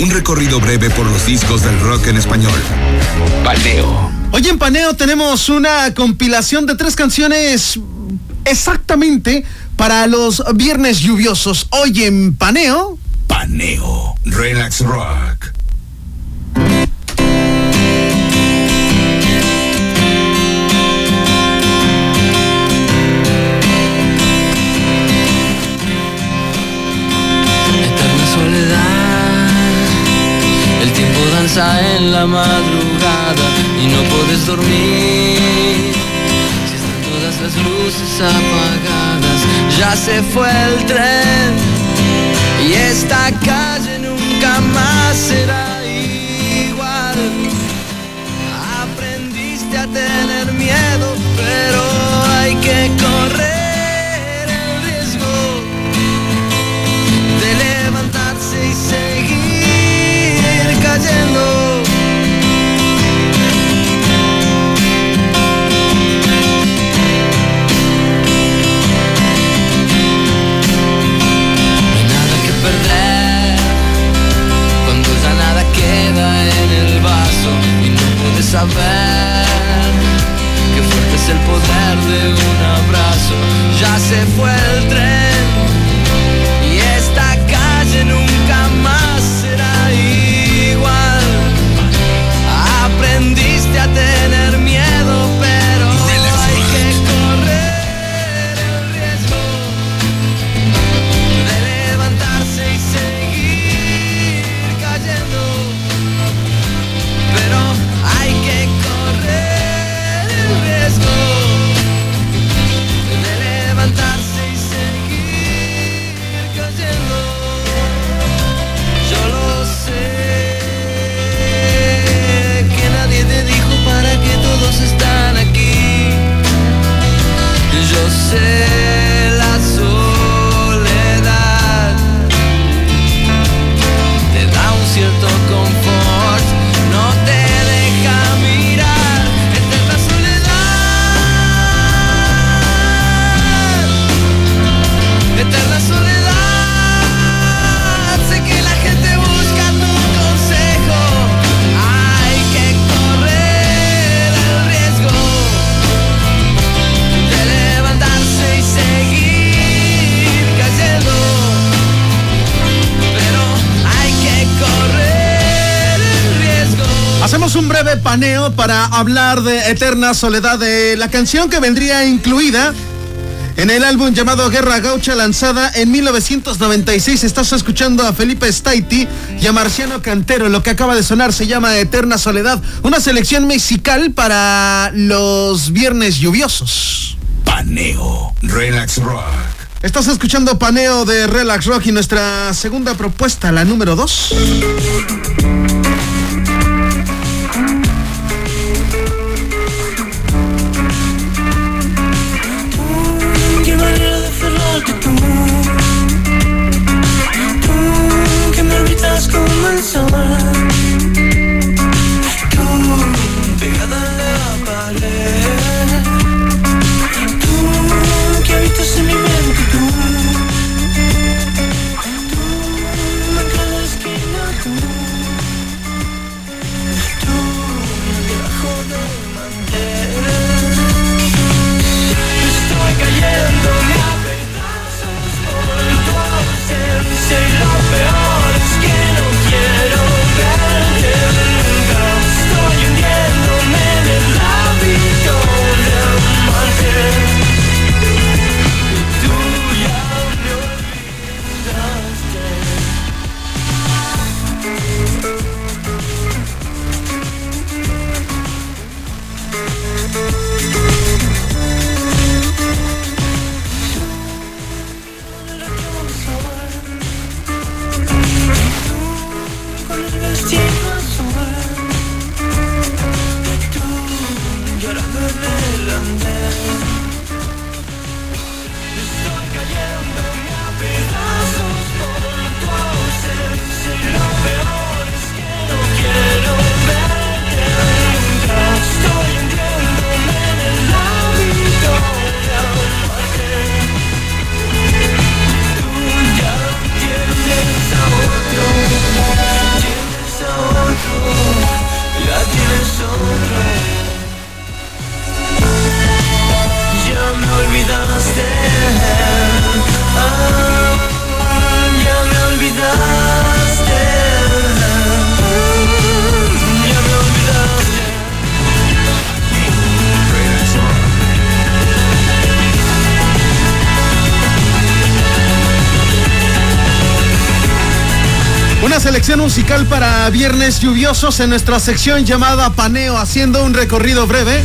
Un recorrido breve por los discos del rock en español. Paneo. Hoy en Paneo tenemos una compilación de tres canciones exactamente para los viernes lluviosos. Hoy en Paneo. Paneo. Relax Rock. En la madrugada y no puedes dormir. Si están todas las luces apagadas, ya se fue el tren y esta calle nunca más será Hacemos un breve paneo para hablar de Eterna Soledad de la canción que vendría incluida en el álbum llamado Guerra Gaucha lanzada en 1996. Estás escuchando a Felipe Staiti y a Marciano Cantero. Lo que acaba de sonar se llama Eterna Soledad, una selección musical para los viernes lluviosos. Paneo. Relax Rock. Estás escuchando Paneo de Relax Rock y nuestra segunda propuesta, la número 2. Selección musical para viernes lluviosos en nuestra sección llamada Paneo, haciendo un recorrido breve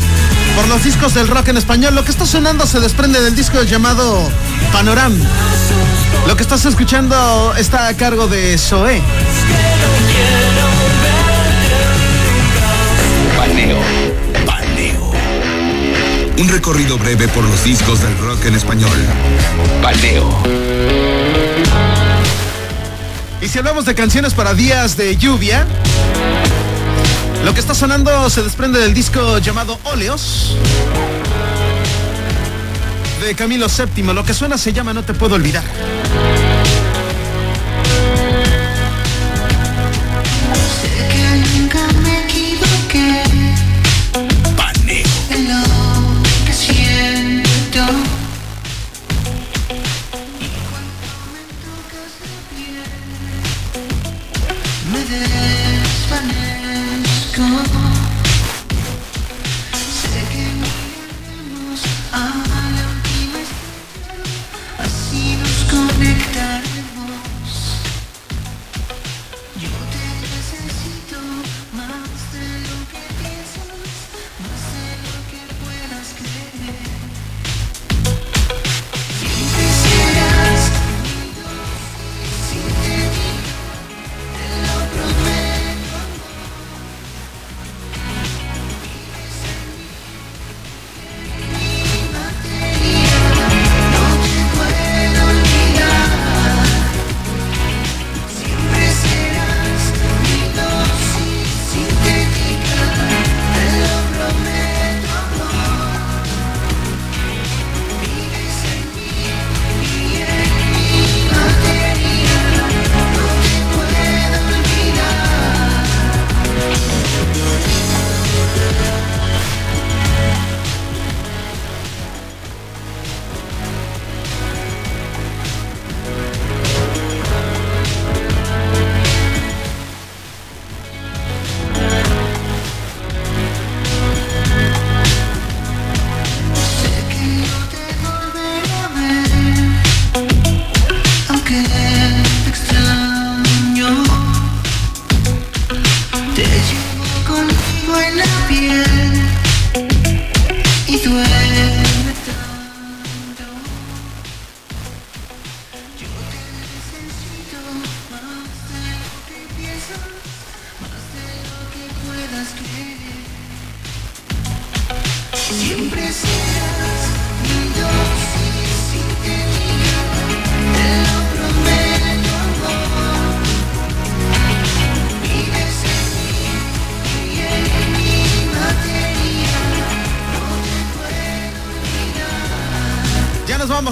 por los discos del rock en español. Lo que está sonando se desprende del disco llamado Panoram. Lo que estás escuchando está a cargo de Zoé. Paneo. Paneo. Un recorrido breve por los discos del rock en español. Paneo. Y si hablamos de canciones para días de lluvia, lo que está sonando se desprende del disco llamado Óleos de Camilo VII. Lo que suena se llama No te puedo olvidar.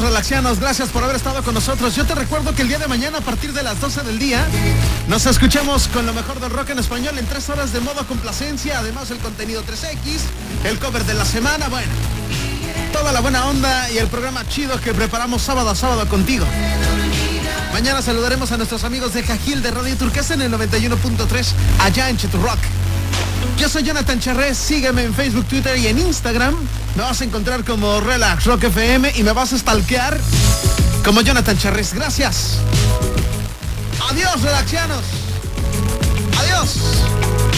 Relaxianos. Gracias por haber estado con nosotros. Yo te recuerdo que el día de mañana, a partir de las 12 del día, nos escuchamos con lo mejor del rock en español en tres horas de modo complacencia. Además, el contenido 3X, el cover de la semana. Bueno, toda la buena onda y el programa chido que preparamos sábado a sábado contigo. Mañana saludaremos a nuestros amigos de Jajil de Radio Turquesa en el 91.3 allá en Cheturrock. Yo soy Jonathan Charrés, sígueme en Facebook, Twitter y en Instagram. Me vas a encontrar como Relax Rock FM y me vas a stalkear como Jonathan Charrés. Gracias. Adiós, relaxianos. Adiós.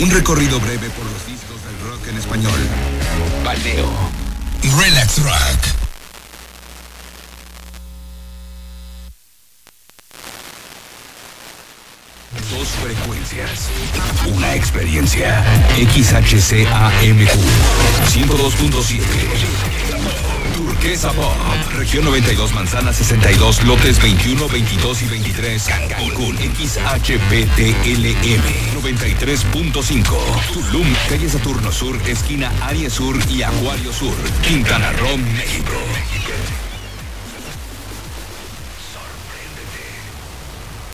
Un recorrido breve por los discos del rock en español. Paneo. Relax Rock. Dos frecuencias. Una experiencia. XHCAMQ 102.7. Pop. Región 92, Manzana 62, lotes 21, 22 y 23. Cancún. XHPTLM 93.5. Tulum, calle Saturno Sur, esquina Aries Sur y Acuario Sur. Quintana Roo, México.